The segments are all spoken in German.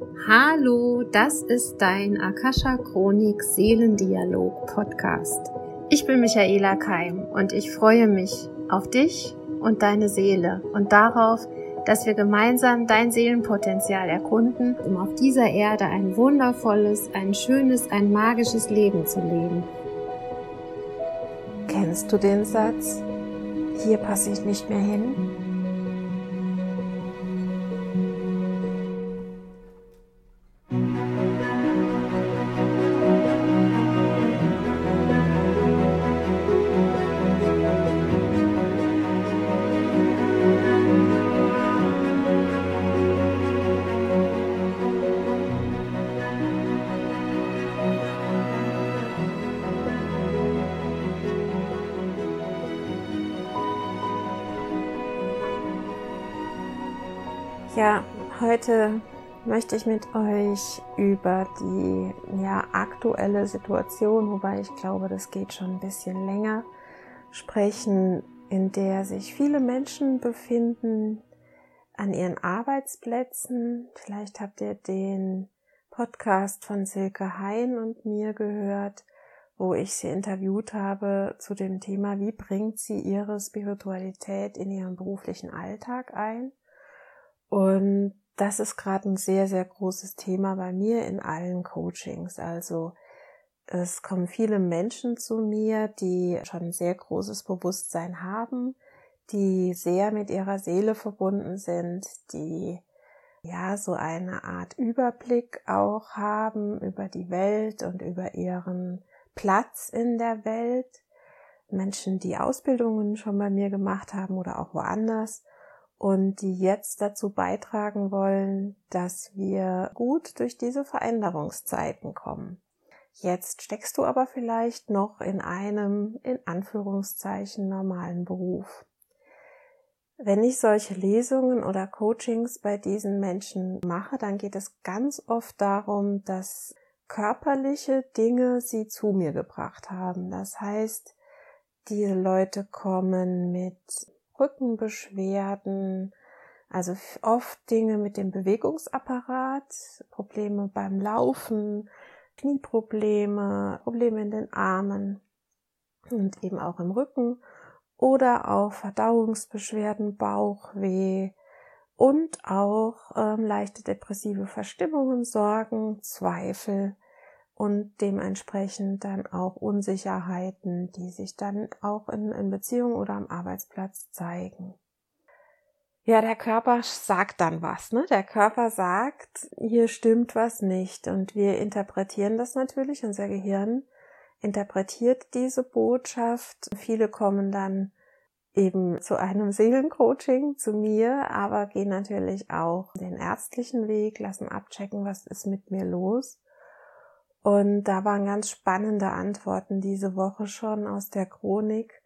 Hallo, das ist dein Akasha Chronik Seelendialog Podcast. Ich bin Michaela Keim und ich freue mich auf dich und deine Seele und darauf, dass wir gemeinsam dein Seelenpotenzial erkunden, um auf dieser Erde ein wundervolles, ein schönes, ein magisches Leben zu leben. Kennst du den Satz? Hier passe ich nicht mehr hin. Ja, heute möchte ich mit euch über die ja, aktuelle Situation, wobei ich glaube, das geht schon ein bisschen länger, sprechen, in der sich viele Menschen befinden an ihren Arbeitsplätzen. Vielleicht habt ihr den Podcast von Silke Hein und mir gehört, wo ich sie interviewt habe zu dem Thema, wie bringt sie ihre Spiritualität in ihren beruflichen Alltag ein. Und das ist gerade ein sehr, sehr großes Thema bei mir in allen Coachings. Also es kommen viele Menschen zu mir, die schon ein sehr großes Bewusstsein haben, die sehr mit ihrer Seele verbunden sind, die ja so eine Art Überblick auch haben über die Welt und über ihren Platz in der Welt. Menschen, die Ausbildungen schon bei mir gemacht haben oder auch woanders und die jetzt dazu beitragen wollen, dass wir gut durch diese Veränderungszeiten kommen. Jetzt steckst du aber vielleicht noch in einem, in Anführungszeichen, normalen Beruf. Wenn ich solche Lesungen oder Coachings bei diesen Menschen mache, dann geht es ganz oft darum, dass körperliche Dinge sie zu mir gebracht haben. Das heißt, diese Leute kommen mit Rückenbeschwerden, also oft Dinge mit dem Bewegungsapparat, Probleme beim Laufen, Knieprobleme, Probleme in den Armen und eben auch im Rücken oder auch Verdauungsbeschwerden, Bauchweh und auch ähm, leichte depressive Verstimmungen, Sorgen, Zweifel und dementsprechend dann auch Unsicherheiten, die sich dann auch in, in Beziehung oder am Arbeitsplatz zeigen. Ja, der Körper sagt dann was, ne? Der Körper sagt, hier stimmt was nicht und wir interpretieren das natürlich, unser Gehirn interpretiert diese Botschaft. Viele kommen dann eben zu einem Seelencoaching zu mir, aber gehen natürlich auch den ärztlichen Weg, lassen abchecken, was ist mit mir los. Und da waren ganz spannende Antworten diese Woche schon aus der Chronik.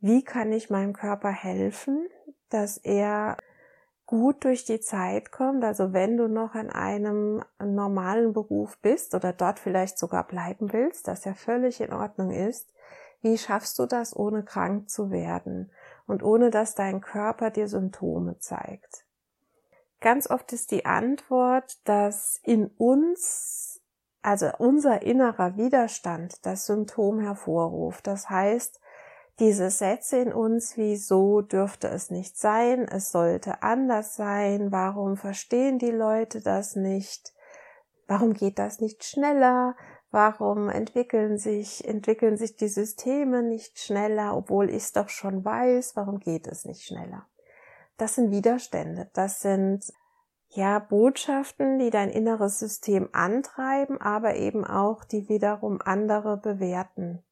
Wie kann ich meinem Körper helfen, dass er gut durch die Zeit kommt? Also wenn du noch an einem normalen Beruf bist oder dort vielleicht sogar bleiben willst, das ja völlig in Ordnung ist, wie schaffst du das, ohne krank zu werden und ohne dass dein Körper dir Symptome zeigt? Ganz oft ist die Antwort, dass in uns also unser innerer Widerstand das Symptom hervorruft. Das heißt, diese Sätze in uns wie so dürfte es nicht sein, es sollte anders sein, warum verstehen die Leute das nicht, warum geht das nicht schneller, warum entwickeln sich, entwickeln sich die Systeme nicht schneller, obwohl ich es doch schon weiß, warum geht es nicht schneller. Das sind Widerstände, das sind ja, Botschaften, die dein inneres System antreiben, aber eben auch, die wiederum andere bewerten.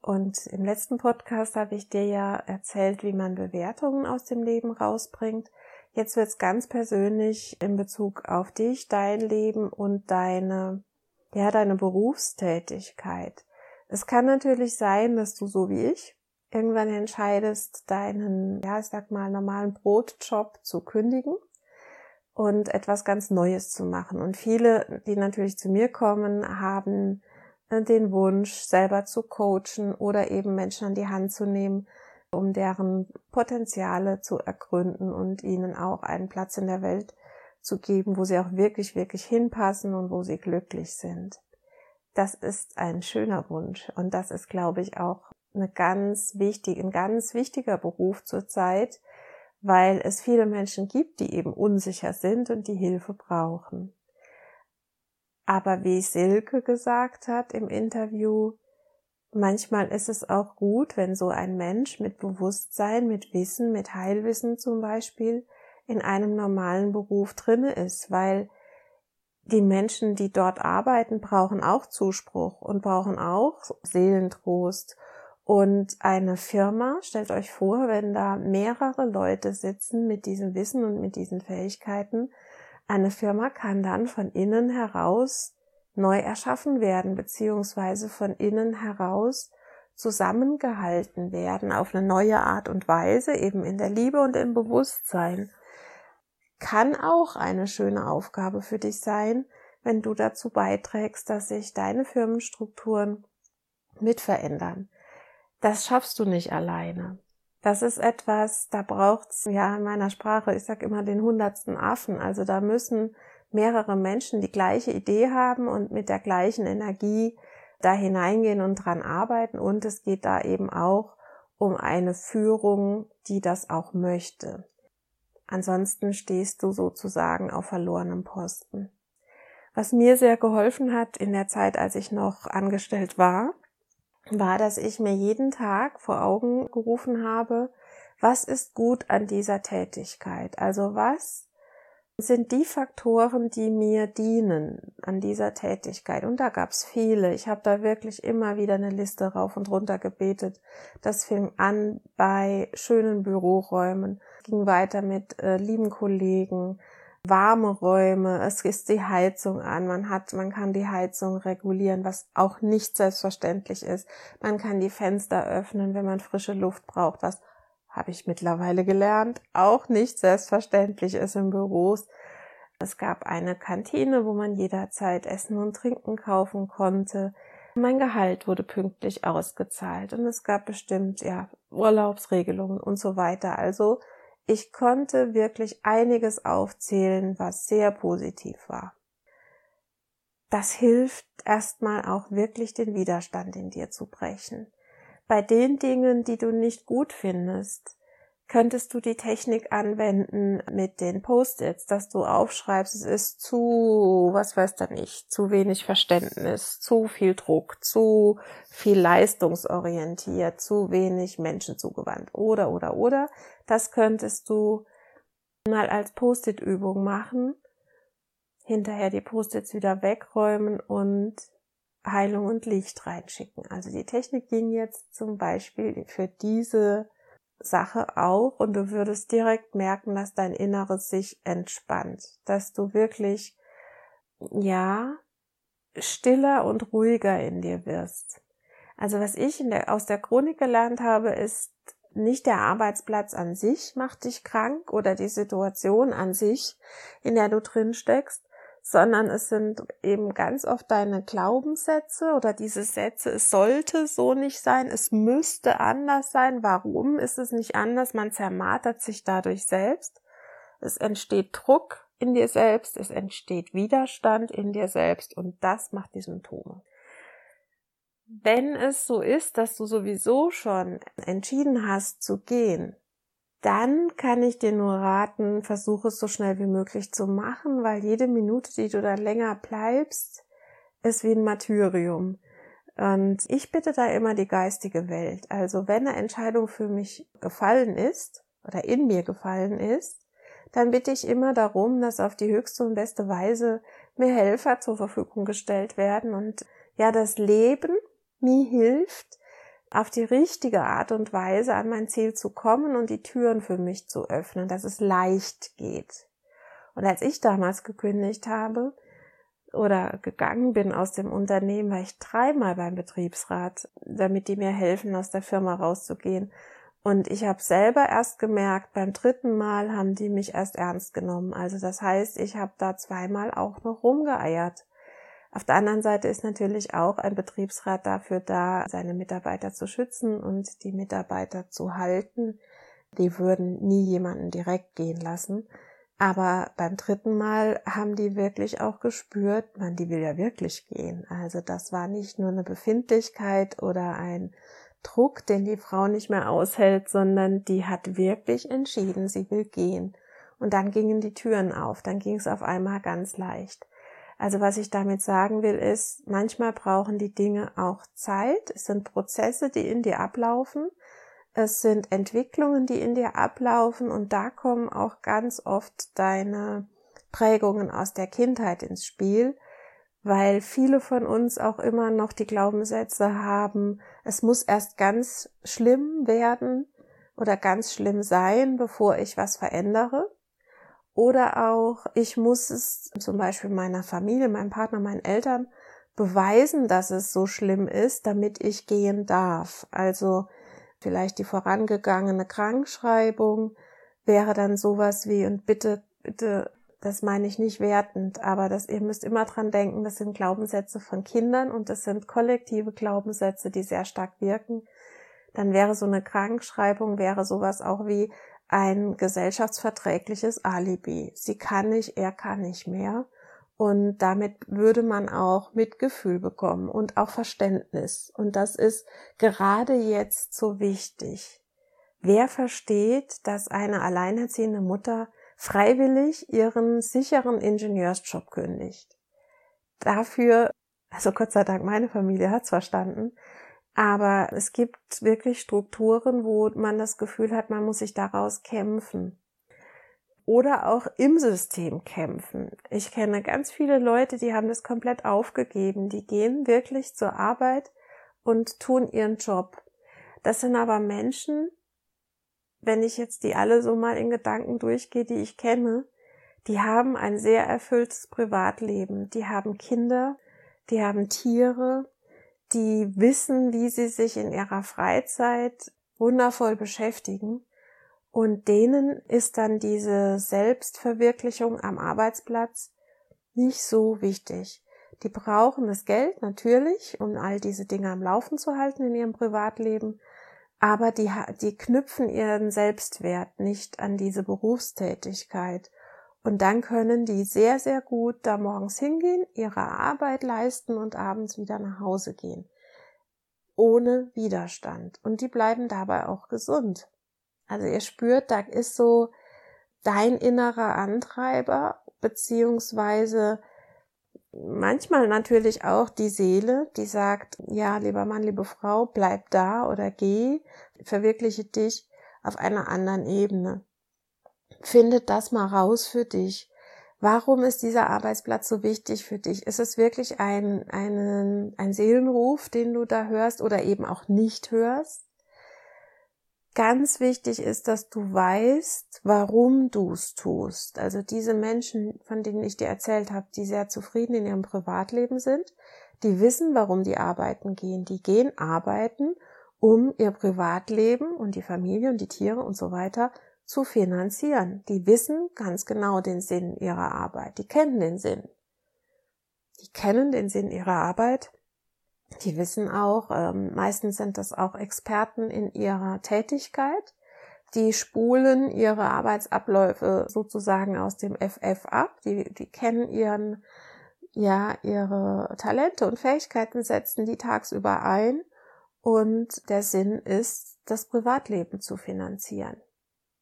Und im letzten Podcast habe ich dir ja erzählt, wie man Bewertungen aus dem Leben rausbringt. Jetzt wird's ganz persönlich in Bezug auf dich, dein Leben und deine, ja, deine Berufstätigkeit. Es kann natürlich sein, dass du so wie ich irgendwann entscheidest, deinen, ja, ich sag mal, normalen Brotjob zu kündigen und etwas ganz Neues zu machen. Und viele, die natürlich zu mir kommen, haben äh, den Wunsch, selber zu coachen oder eben Menschen an die Hand zu nehmen, um deren Potenziale zu ergründen und ihnen auch einen Platz in der Welt zu geben, wo sie auch wirklich, wirklich hinpassen und wo sie glücklich sind. Das ist ein schöner Wunsch und das ist, glaube ich, auch eine ganz wichtig, ein ganz wichtiger Beruf zurzeit, weil es viele Menschen gibt, die eben unsicher sind und die Hilfe brauchen. Aber wie Silke gesagt hat im Interview, manchmal ist es auch gut, wenn so ein Mensch mit Bewusstsein, mit Wissen, mit Heilwissen zum Beispiel in einem normalen Beruf drinne ist, weil die Menschen, die dort arbeiten, brauchen auch Zuspruch und brauchen auch Seelentrost. Und eine Firma, stellt euch vor, wenn da mehrere Leute sitzen mit diesem Wissen und mit diesen Fähigkeiten, eine Firma kann dann von innen heraus neu erschaffen werden, beziehungsweise von innen heraus zusammengehalten werden auf eine neue Art und Weise, eben in der Liebe und im Bewusstsein kann auch eine schöne Aufgabe für dich sein, wenn du dazu beiträgst, dass sich deine Firmenstrukturen mit verändern. Das schaffst du nicht alleine. Das ist etwas, da braucht's ja in meiner Sprache, ich sag immer den hundertsten Affen. Also da müssen mehrere Menschen die gleiche Idee haben und mit der gleichen Energie da hineingehen und dran arbeiten. Und es geht da eben auch um eine Führung, die das auch möchte. Ansonsten stehst du sozusagen auf verlorenem Posten. Was mir sehr geholfen hat in der Zeit, als ich noch angestellt war, war, dass ich mir jeden Tag vor Augen gerufen habe, was ist gut an dieser Tätigkeit? Also was sind die Faktoren, die mir dienen an dieser Tätigkeit. Und da gab's viele. Ich habe da wirklich immer wieder eine Liste rauf und runter gebetet. Das fing an bei schönen Büroräumen, ging weiter mit äh, lieben Kollegen, warme Räume, es ist die Heizung an, man hat, man kann die Heizung regulieren, was auch nicht selbstverständlich ist. Man kann die Fenster öffnen, wenn man frische Luft braucht, was habe ich mittlerweile gelernt, auch nicht selbstverständlich ist in Büros. Es gab eine Kantine, wo man jederzeit Essen und Trinken kaufen konnte. Mein Gehalt wurde pünktlich ausgezahlt und es gab bestimmt, ja, Urlaubsregelungen und so weiter. Also, ich konnte wirklich einiges aufzählen, was sehr positiv war. Das hilft erstmal auch wirklich den Widerstand in dir zu brechen bei den Dingen, die du nicht gut findest, könntest du die Technik anwenden mit den Post-its, dass du aufschreibst, es ist zu, was weiß da nicht, zu wenig Verständnis, zu viel Druck, zu viel leistungsorientiert, zu wenig Menschen zugewandt oder, oder, oder. Das könntest du mal als Post-it-Übung machen, hinterher die Post-its wieder wegräumen und Heilung und Licht reinschicken. Also die Technik ging jetzt zum Beispiel für diese Sache auch und du würdest direkt merken, dass dein Inneres sich entspannt, dass du wirklich, ja, stiller und ruhiger in dir wirst. Also was ich der, aus der Chronik gelernt habe, ist nicht der Arbeitsplatz an sich macht dich krank oder die Situation an sich, in der du drin steckst, sondern es sind eben ganz oft deine Glaubenssätze oder diese Sätze, es sollte so nicht sein, es müsste anders sein. Warum ist es nicht anders? Man zermartert sich dadurch selbst. Es entsteht Druck in dir selbst, es entsteht Widerstand in dir selbst und das macht die Symptome. Wenn es so ist, dass du sowieso schon entschieden hast zu gehen, dann kann ich dir nur raten, versuche es so schnell wie möglich zu machen, weil jede Minute, die du da länger bleibst, ist wie ein Martyrium. Und ich bitte da immer die geistige Welt. Also wenn eine Entscheidung für mich gefallen ist oder in mir gefallen ist, dann bitte ich immer darum, dass auf die höchste und beste Weise mir Helfer zur Verfügung gestellt werden und ja, das Leben mir hilft, auf die richtige Art und Weise an mein Ziel zu kommen und die Türen für mich zu öffnen, dass es leicht geht. Und als ich damals gekündigt habe oder gegangen bin aus dem Unternehmen, war ich dreimal beim Betriebsrat, damit die mir helfen, aus der Firma rauszugehen. Und ich habe selber erst gemerkt, beim dritten Mal haben die mich erst ernst genommen. Also das heißt, ich habe da zweimal auch noch rumgeeiert. Auf der anderen Seite ist natürlich auch ein Betriebsrat dafür da, seine Mitarbeiter zu schützen und die Mitarbeiter zu halten. Die würden nie jemanden direkt gehen lassen. Aber beim dritten Mal haben die wirklich auch gespürt, man, die will ja wirklich gehen. Also das war nicht nur eine Befindlichkeit oder ein Druck, den die Frau nicht mehr aushält, sondern die hat wirklich entschieden, sie will gehen. Und dann gingen die Türen auf, dann ging es auf einmal ganz leicht. Also was ich damit sagen will, ist, manchmal brauchen die Dinge auch Zeit. Es sind Prozesse, die in dir ablaufen. Es sind Entwicklungen, die in dir ablaufen und da kommen auch ganz oft deine Prägungen aus der Kindheit ins Spiel, weil viele von uns auch immer noch die Glaubenssätze haben, es muss erst ganz schlimm werden oder ganz schlimm sein, bevor ich was verändere. Oder auch, ich muss es zum Beispiel meiner Familie, meinem Partner, meinen Eltern beweisen, dass es so schlimm ist, damit ich gehen darf. Also vielleicht die vorangegangene Krankschreibung wäre dann sowas wie, und bitte, bitte, das meine ich nicht wertend, aber das, ihr müsst immer dran denken, das sind Glaubenssätze von Kindern und das sind kollektive Glaubenssätze, die sehr stark wirken. Dann wäre so eine Krankschreibung, wäre sowas auch wie ein gesellschaftsverträgliches Alibi. Sie kann nicht, er kann nicht mehr. Und damit würde man auch Mitgefühl bekommen und auch Verständnis. Und das ist gerade jetzt so wichtig. Wer versteht, dass eine alleinerziehende Mutter freiwillig ihren sicheren Ingenieursjob kündigt? Dafür, also Gott sei Dank, meine Familie hat's verstanden, aber es gibt wirklich Strukturen, wo man das Gefühl hat, man muss sich daraus kämpfen oder auch im System kämpfen. Ich kenne ganz viele Leute, die haben das komplett aufgegeben. Die gehen wirklich zur Arbeit und tun ihren Job. Das sind aber Menschen, wenn ich jetzt die alle so mal in Gedanken durchgehe, die ich kenne, die haben ein sehr erfülltes Privatleben. Die haben Kinder, die haben Tiere, die wissen, wie sie sich in ihrer Freizeit wundervoll beschäftigen. Und denen ist dann diese Selbstverwirklichung am Arbeitsplatz nicht so wichtig. Die brauchen das Geld natürlich, um all diese Dinge am Laufen zu halten in ihrem Privatleben, aber die, die knüpfen ihren Selbstwert nicht an diese Berufstätigkeit. Und dann können die sehr, sehr gut da morgens hingehen, ihre Arbeit leisten und abends wieder nach Hause gehen. Ohne Widerstand. Und die bleiben dabei auch gesund. Also ihr spürt, da ist so dein innerer Antreiber, beziehungsweise manchmal natürlich auch die Seele, die sagt, ja, lieber Mann, liebe Frau, bleib da oder geh, verwirkliche dich auf einer anderen Ebene. Findet das mal raus für dich. Warum ist dieser Arbeitsplatz so wichtig für dich? Ist es wirklich ein, ein, ein Seelenruf, den du da hörst oder eben auch nicht hörst? Ganz wichtig ist, dass du weißt, warum du es tust. Also diese Menschen, von denen ich dir erzählt habe, die sehr zufrieden in ihrem Privatleben sind, die wissen, warum die arbeiten gehen. Die gehen arbeiten, um ihr Privatleben und die Familie und die Tiere und so weiter zu finanzieren. Die wissen ganz genau den Sinn ihrer Arbeit. Die kennen den Sinn. Die kennen den Sinn ihrer Arbeit die wissen auch, ähm, meistens sind das auch Experten in ihrer Tätigkeit. Die spulen ihre Arbeitsabläufe sozusagen aus dem FF ab. Die, die kennen ihren, ja, ihre Talente und Fähigkeiten setzen die tagsüber ein. Und der Sinn ist, das Privatleben zu finanzieren.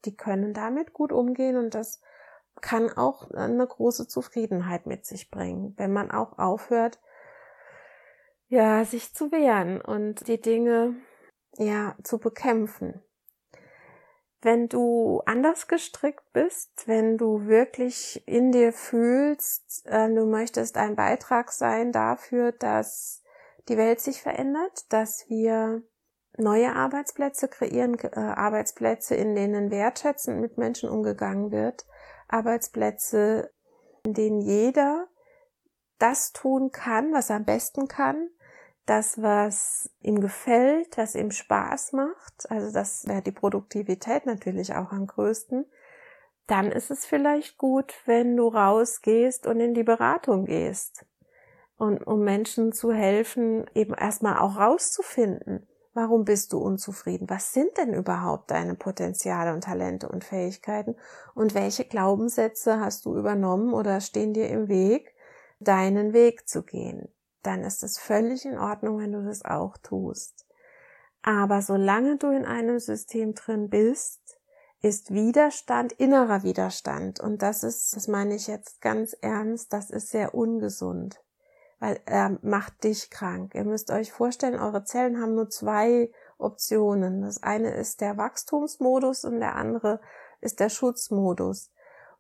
Die können damit gut umgehen und das kann auch eine große Zufriedenheit mit sich bringen, wenn man auch aufhört, ja, sich zu wehren und die Dinge, ja, zu bekämpfen. Wenn du anders gestrickt bist, wenn du wirklich in dir fühlst, äh, du möchtest ein Beitrag sein dafür, dass die Welt sich verändert, dass wir neue Arbeitsplätze kreieren, äh, Arbeitsplätze, in denen wertschätzend mit Menschen umgegangen wird, Arbeitsplätze, in denen jeder das tun kann, was er am besten kann, das, was ihm gefällt, was ihm Spaß macht, also das wäre die Produktivität natürlich auch am größten, dann ist es vielleicht gut, wenn du rausgehst und in die Beratung gehst. Und um Menschen zu helfen, eben erstmal auch rauszufinden, Warum bist du unzufrieden? Was sind denn überhaupt deine Potenziale und Talente und Fähigkeiten? Und welche Glaubenssätze hast du übernommen oder stehen dir im Weg, deinen Weg zu gehen? Dann ist es völlig in Ordnung, wenn du das auch tust. Aber solange du in einem System drin bist, ist Widerstand innerer Widerstand. Und das ist, das meine ich jetzt ganz ernst, das ist sehr ungesund weil er macht dich krank. Ihr müsst euch vorstellen, eure Zellen haben nur zwei Optionen. Das eine ist der Wachstumsmodus und der andere ist der Schutzmodus.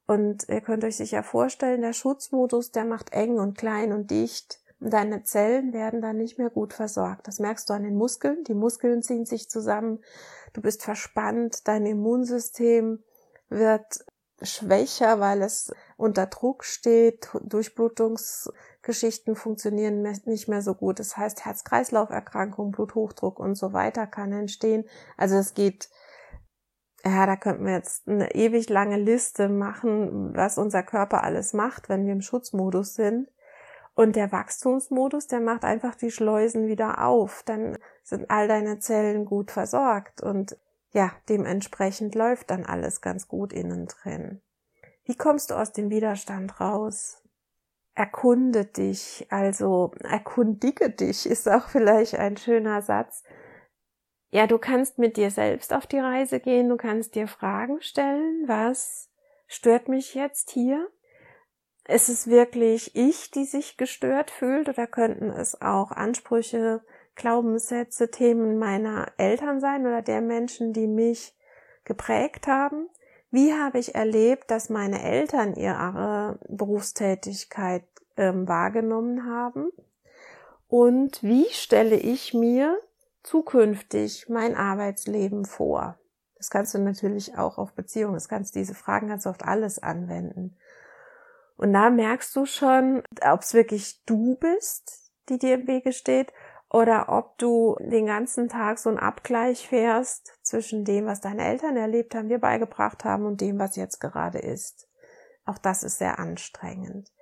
Und ihr könnt euch sicher vorstellen, der Schutzmodus, der macht eng und klein und dicht. Und deine Zellen werden dann nicht mehr gut versorgt. Das merkst du an den Muskeln. Die Muskeln ziehen sich zusammen. Du bist verspannt. Dein Immunsystem wird schwächer, weil es unter Druck steht. Durchblutungs Geschichten funktionieren nicht mehr so gut. Das heißt, Herz-Kreislauf-Erkrankungen, Bluthochdruck und so weiter kann entstehen. Also es geht, ja, da könnten wir jetzt eine ewig lange Liste machen, was unser Körper alles macht, wenn wir im Schutzmodus sind. Und der Wachstumsmodus, der macht einfach die Schleusen wieder auf. Dann sind all deine Zellen gut versorgt und ja, dementsprechend läuft dann alles ganz gut innen drin. Wie kommst du aus dem Widerstand raus? Erkunde dich, also erkundige dich ist auch vielleicht ein schöner Satz. Ja, du kannst mit dir selbst auf die Reise gehen, du kannst dir Fragen stellen, was stört mich jetzt hier? Ist es wirklich ich, die sich gestört fühlt oder könnten es auch Ansprüche, Glaubenssätze, Themen meiner Eltern sein oder der Menschen, die mich geprägt haben? Wie habe ich erlebt, dass meine Eltern ihre Berufstätigkeit ähm, wahrgenommen haben? Und wie stelle ich mir zukünftig mein Arbeitsleben vor? Das kannst du natürlich auch auf Beziehungen, das kannst diese Fragen kannst du auf alles anwenden. Und da merkst du schon, ob es wirklich du bist, die dir im Wege steht, oder ob du den ganzen Tag so einen Abgleich fährst zwischen dem, was deine Eltern erlebt haben, dir beigebracht haben und dem, was jetzt gerade ist. Auch das ist sehr anstrengend.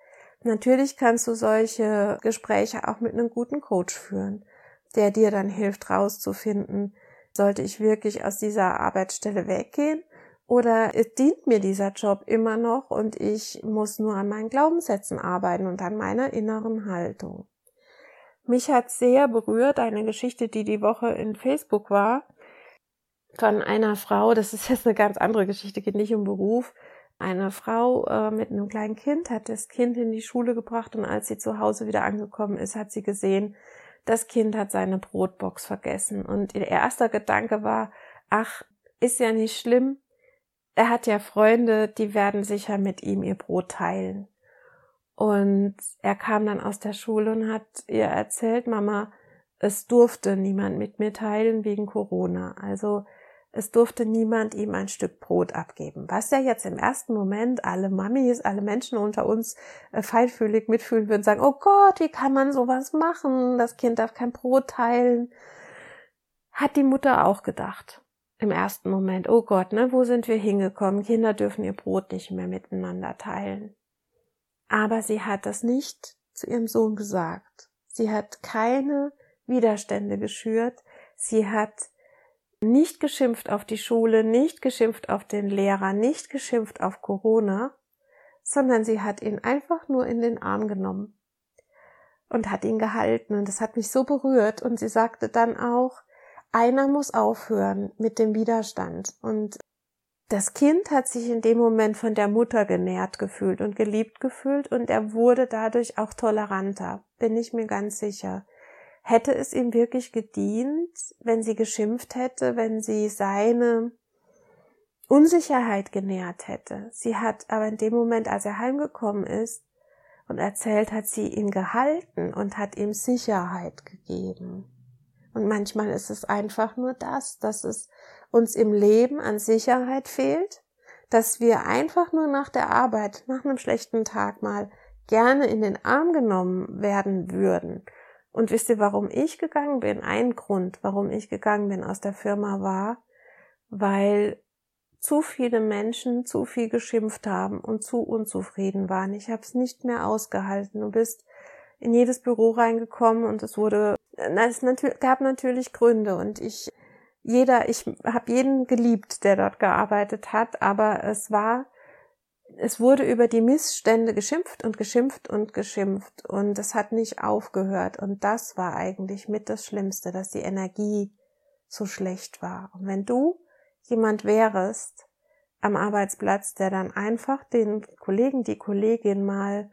Natürlich kannst du solche Gespräche auch mit einem guten Coach führen, der dir dann hilft rauszufinden, sollte ich wirklich aus dieser Arbeitsstelle weggehen oder es dient mir dieser Job immer noch und ich muss nur an meinen Glaubenssätzen arbeiten und an meiner inneren Haltung. Mich hat sehr berührt eine Geschichte, die die Woche in Facebook war, von einer Frau, das ist jetzt eine ganz andere Geschichte, geht nicht um Beruf. Eine Frau äh, mit einem kleinen Kind hat das Kind in die Schule gebracht und als sie zu Hause wieder angekommen ist, hat sie gesehen, das Kind hat seine Brotbox vergessen. Und ihr erster Gedanke war, ach, ist ja nicht schlimm. Er hat ja Freunde, die werden sicher mit ihm ihr Brot teilen. Und er kam dann aus der Schule und hat ihr erzählt, Mama, es durfte niemand mit mir teilen wegen Corona. Also es durfte niemand ihm ein Stück Brot abgeben. Was ja jetzt im ersten Moment alle Mamis, alle Menschen unter uns äh, feinfühlig mitfühlen würden, sagen, oh Gott, wie kann man sowas machen? Das Kind darf kein Brot teilen. Hat die Mutter auch gedacht. Im ersten Moment, oh Gott, ne, wo sind wir hingekommen? Kinder dürfen ihr Brot nicht mehr miteinander teilen. Aber sie hat das nicht zu ihrem Sohn gesagt. Sie hat keine Widerstände geschürt. Sie hat nicht geschimpft auf die Schule, nicht geschimpft auf den Lehrer, nicht geschimpft auf Corona, sondern sie hat ihn einfach nur in den Arm genommen und hat ihn gehalten. Und das hat mich so berührt. Und sie sagte dann auch, einer muss aufhören mit dem Widerstand. Und das Kind hat sich in dem Moment von der Mutter genährt gefühlt und geliebt gefühlt. Und er wurde dadurch auch toleranter, bin ich mir ganz sicher. Hätte es ihm wirklich gedient, wenn sie geschimpft hätte, wenn sie seine Unsicherheit genährt hätte? Sie hat aber in dem Moment, als er heimgekommen ist und erzählt, hat sie ihn gehalten und hat ihm Sicherheit gegeben. Und manchmal ist es einfach nur das, dass es uns im Leben an Sicherheit fehlt, dass wir einfach nur nach der Arbeit, nach einem schlechten Tag mal gerne in den Arm genommen werden würden. Und wisst ihr, warum ich gegangen bin? Ein Grund, warum ich gegangen bin aus der Firma war, weil zu viele Menschen zu viel geschimpft haben und zu unzufrieden waren. Ich habe es nicht mehr ausgehalten. Du bist in jedes Büro reingekommen und es wurde es gab natürlich Gründe und ich, jeder, ich habe jeden geliebt, der dort gearbeitet hat, aber es war, es wurde über die Missstände geschimpft und geschimpft und geschimpft und es hat nicht aufgehört und das war eigentlich mit das Schlimmste, dass die Energie so schlecht war. Und wenn du jemand wärest am Arbeitsplatz, der dann einfach den Kollegen, die Kollegin mal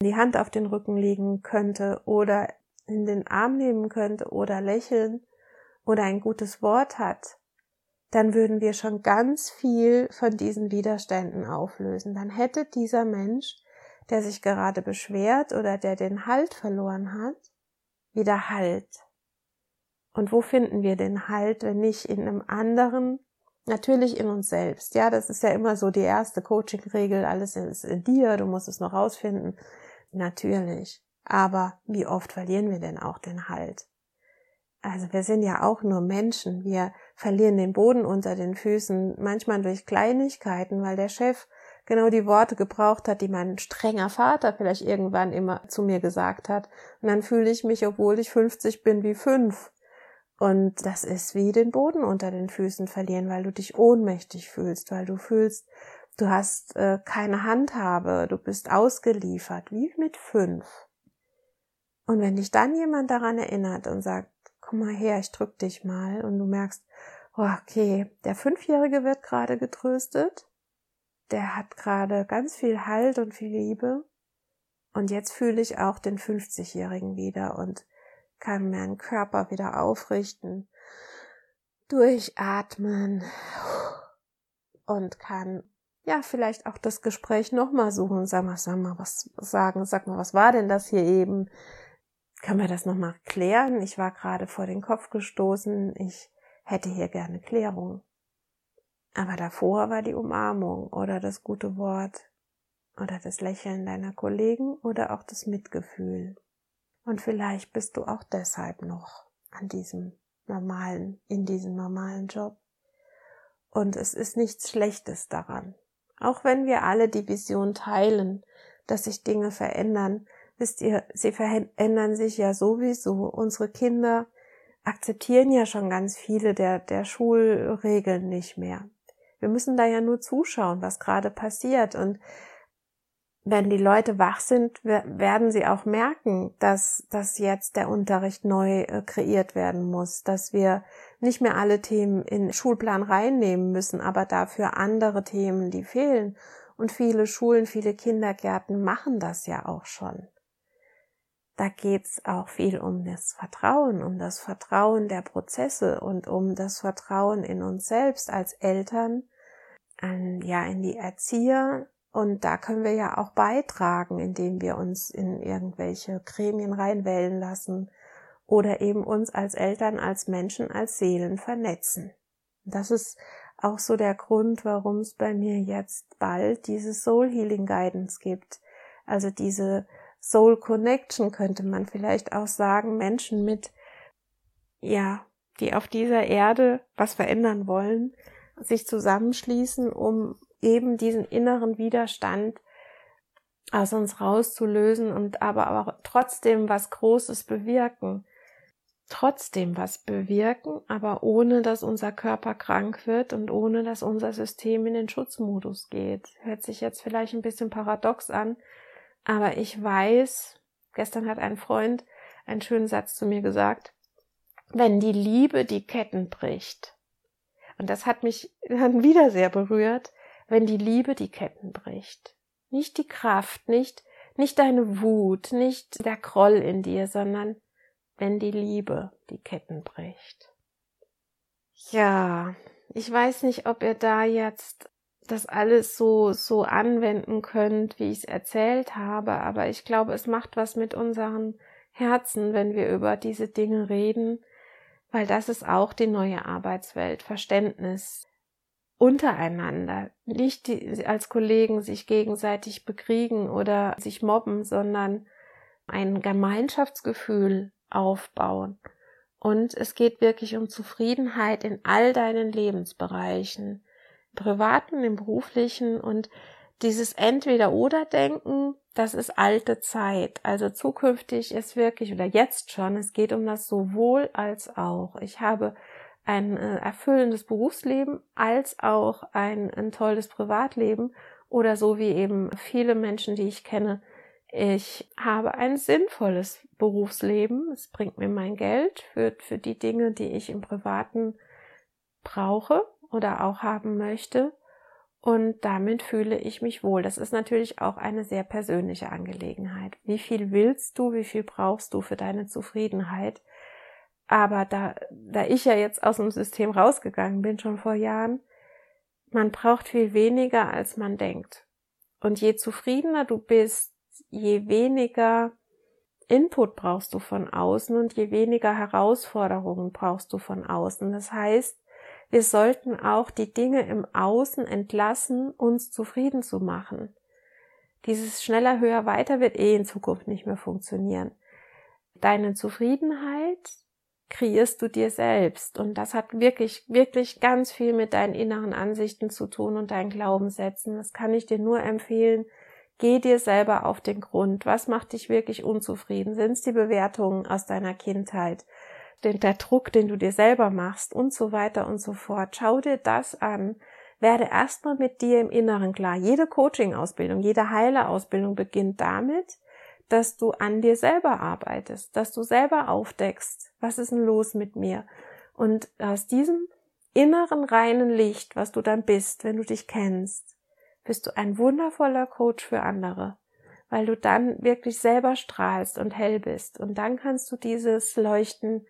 die Hand auf den Rücken legen könnte oder in den Arm nehmen könnte oder lächeln oder ein gutes Wort hat, dann würden wir schon ganz viel von diesen Widerständen auflösen. Dann hätte dieser Mensch, der sich gerade beschwert oder der den Halt verloren hat, wieder Halt. Und wo finden wir den Halt, wenn nicht in einem anderen? Natürlich in uns selbst. Ja, das ist ja immer so die erste Coaching-Regel. Alles ist in dir. Du musst es noch rausfinden. Natürlich. Aber wie oft verlieren wir denn auch den Halt? Also wir sind ja auch nur Menschen. Wir verlieren den Boden unter den Füßen, manchmal durch Kleinigkeiten, weil der Chef genau die Worte gebraucht hat, die mein strenger Vater vielleicht irgendwann immer zu mir gesagt hat. Und dann fühle ich mich, obwohl ich 50 bin, wie fünf. Und das ist wie den Boden unter den Füßen verlieren, weil du dich ohnmächtig fühlst, weil du fühlst, du hast äh, keine Handhabe, du bist ausgeliefert, wie mit fünf. Und wenn dich dann jemand daran erinnert und sagt, komm mal her, ich drück dich mal, und du merkst, oh, okay, der Fünfjährige wird gerade getröstet, der hat gerade ganz viel Halt und viel Liebe, und jetzt fühle ich auch den 50-Jährigen wieder und kann meinen Körper wieder aufrichten, durchatmen und kann ja vielleicht auch das Gespräch nochmal suchen. Sag mal, sag mal, was sagen, sag mal, was war denn das hier eben? Kann man das nochmal klären? Ich war gerade vor den Kopf gestoßen. Ich hätte hier gerne Klärung. Aber davor war die Umarmung oder das gute Wort oder das Lächeln deiner Kollegen oder auch das Mitgefühl. Und vielleicht bist du auch deshalb noch an diesem normalen, in diesem normalen Job. Und es ist nichts Schlechtes daran. Auch wenn wir alle die Vision teilen, dass sich Dinge verändern, wisst ihr, sie verändern sich ja sowieso. Unsere Kinder akzeptieren ja schon ganz viele der, der Schulregeln nicht mehr. Wir müssen da ja nur zuschauen, was gerade passiert. Und wenn die Leute wach sind, werden sie auch merken, dass, dass jetzt der Unterricht neu äh, kreiert werden muss, dass wir nicht mehr alle Themen in Schulplan reinnehmen müssen, aber dafür andere Themen, die fehlen. Und viele Schulen, viele Kindergärten machen das ja auch schon. Da geht's auch viel um das Vertrauen, um das Vertrauen der Prozesse und um das Vertrauen in uns selbst als Eltern, an, ja, in die Erzieher, und da können wir ja auch beitragen, indem wir uns in irgendwelche Gremien reinwählen lassen oder eben uns als Eltern, als Menschen, als Seelen vernetzen. Das ist auch so der Grund, warum es bei mir jetzt bald diese Soul Healing Guidance gibt. Also diese Soul Connection könnte man vielleicht auch sagen, Menschen mit, ja, die auf dieser Erde was verändern wollen, sich zusammenschließen, um eben diesen inneren Widerstand aus uns rauszulösen und aber auch trotzdem was Großes bewirken. Trotzdem was bewirken, aber ohne dass unser Körper krank wird und ohne dass unser System in den Schutzmodus geht. Hört sich jetzt vielleicht ein bisschen paradox an, aber ich weiß, gestern hat ein Freund einen schönen Satz zu mir gesagt, wenn die Liebe die Ketten bricht, und das hat mich dann wieder sehr berührt, wenn die Liebe die Ketten bricht. Nicht die Kraft, nicht, nicht deine Wut, nicht der Groll in dir, sondern wenn die Liebe die Ketten bricht. Ja, ich weiß nicht, ob ihr da jetzt das alles so, so anwenden könnt, wie ich es erzählt habe, aber ich glaube, es macht was mit unseren Herzen, wenn wir über diese Dinge reden, weil das ist auch die neue Arbeitswelt, Verständnis, untereinander, nicht die, als Kollegen sich gegenseitig bekriegen oder sich mobben, sondern ein Gemeinschaftsgefühl aufbauen. Und es geht wirklich um Zufriedenheit in all deinen Lebensbereichen, privaten, im beruflichen und dieses Entweder-Oder-Denken, das ist alte Zeit. Also zukünftig ist wirklich oder jetzt schon, es geht um das sowohl als auch. Ich habe ein äh, erfüllendes Berufsleben als auch ein, ein tolles Privatleben oder so wie eben viele Menschen, die ich kenne. Ich habe ein sinnvolles Berufsleben. Es bringt mir mein Geld für, für die Dinge, die ich im Privaten brauche oder auch haben möchte. Und damit fühle ich mich wohl. Das ist natürlich auch eine sehr persönliche Angelegenheit. Wie viel willst du, wie viel brauchst du für deine Zufriedenheit? Aber da, da ich ja jetzt aus dem System rausgegangen bin, schon vor Jahren, man braucht viel weniger, als man denkt. Und je zufriedener du bist, je weniger Input brauchst du von außen und je weniger Herausforderungen brauchst du von außen. Das heißt, wir sollten auch die Dinge im Außen entlassen, uns zufrieden zu machen. Dieses schneller, höher, weiter wird eh in Zukunft nicht mehr funktionieren. Deine Zufriedenheit kreierst du dir selbst. Und das hat wirklich, wirklich ganz viel mit deinen inneren Ansichten zu tun und deinen Glaubenssätzen. Das kann ich dir nur empfehlen. Geh dir selber auf den Grund. Was macht dich wirklich unzufrieden? Sind es die Bewertungen aus deiner Kindheit? Den, der Druck, den du dir selber machst und so weiter und so fort. Schau dir das an. Werde erstmal mit dir im Inneren klar. Jede Coaching-Ausbildung, jede Heile-Ausbildung beginnt damit, dass du an dir selber arbeitest, dass du selber aufdeckst, was ist denn los mit mir? Und aus diesem inneren reinen Licht, was du dann bist, wenn du dich kennst, bist du ein wundervoller Coach für andere, weil du dann wirklich selber strahlst und hell bist. Und dann kannst du dieses Leuchten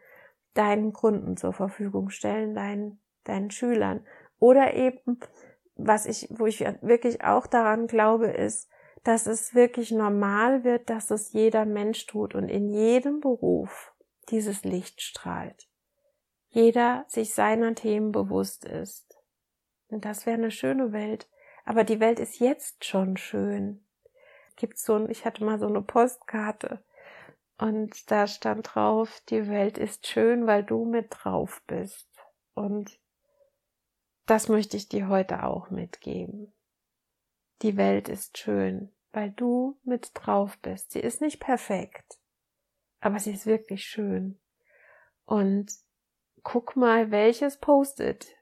deinen Kunden zur Verfügung stellen, deinen, deinen Schülern. Oder eben, was ich, wo ich wirklich auch daran glaube, ist, dass es wirklich normal wird, dass es jeder Mensch tut und in jedem Beruf dieses Licht strahlt. Jeder sich seiner Themen bewusst ist. Und das wäre eine schöne Welt. Aber die Welt ist jetzt schon schön. Gibt so ein, ich hatte mal so eine Postkarte und da stand drauf, die Welt ist schön, weil du mit drauf bist. Und das möchte ich dir heute auch mitgeben. Die Welt ist schön, weil du mit drauf bist. Sie ist nicht perfekt, aber sie ist wirklich schön. Und guck mal, welches Post-it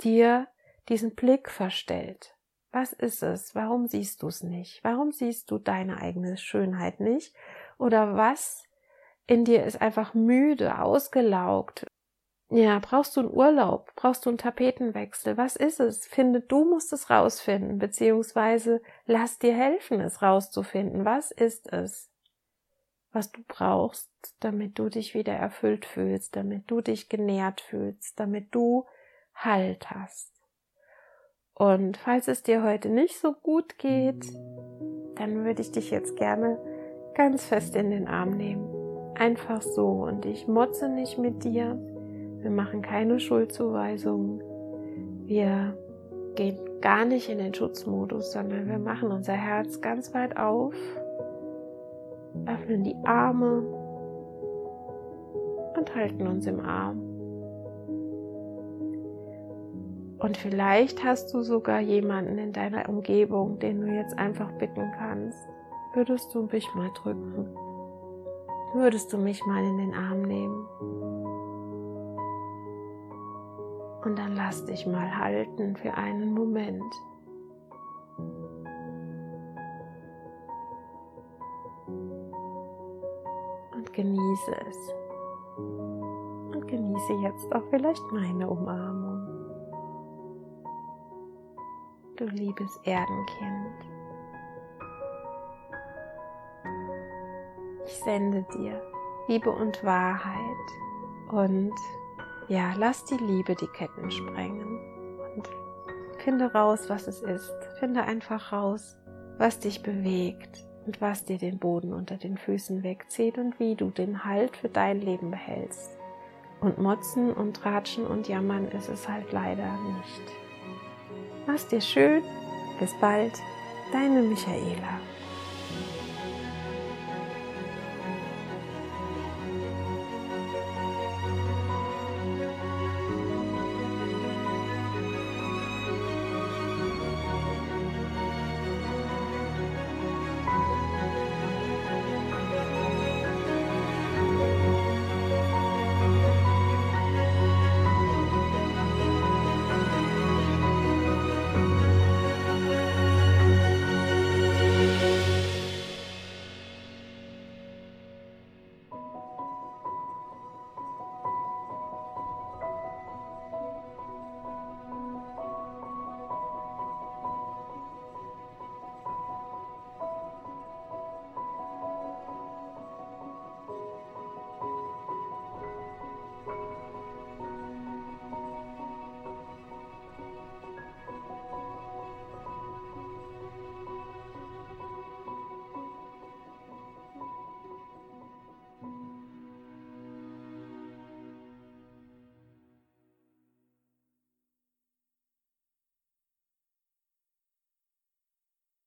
dir diesen Blick verstellt. Was ist es? Warum siehst du es nicht? Warum siehst du deine eigene Schönheit nicht? Oder was in dir ist einfach müde, ausgelaugt? Ja, brauchst du einen Urlaub? Brauchst du einen Tapetenwechsel? Was ist es? Finde, du musst es rausfinden, beziehungsweise lass dir helfen, es rauszufinden. Was ist es, was du brauchst, damit du dich wieder erfüllt fühlst, damit du dich genährt fühlst, damit du Halt hast? Und falls es dir heute nicht so gut geht, dann würde ich dich jetzt gerne ganz fest in den Arm nehmen. Einfach so. Und ich motze nicht mit dir. Wir machen keine Schuldzuweisungen. Wir gehen gar nicht in den Schutzmodus, sondern wir machen unser Herz ganz weit auf, öffnen die Arme und halten uns im Arm. Und vielleicht hast du sogar jemanden in deiner Umgebung, den du jetzt einfach bitten kannst, würdest du mich mal drücken? Würdest du mich mal in den Arm nehmen? Und dann lass dich mal halten für einen Moment. Und genieße es. Und genieße jetzt auch vielleicht meine Umarmung. Du liebes Erdenkind. Ich sende dir Liebe und Wahrheit und ja, lass die Liebe die Ketten sprengen und finde raus, was es ist. Finde einfach raus, was dich bewegt und was dir den Boden unter den Füßen wegzieht und wie du den Halt für dein Leben behältst. Und motzen und ratschen und jammern ist es halt leider nicht. Mach's dir schön. Bis bald. Deine Michaela.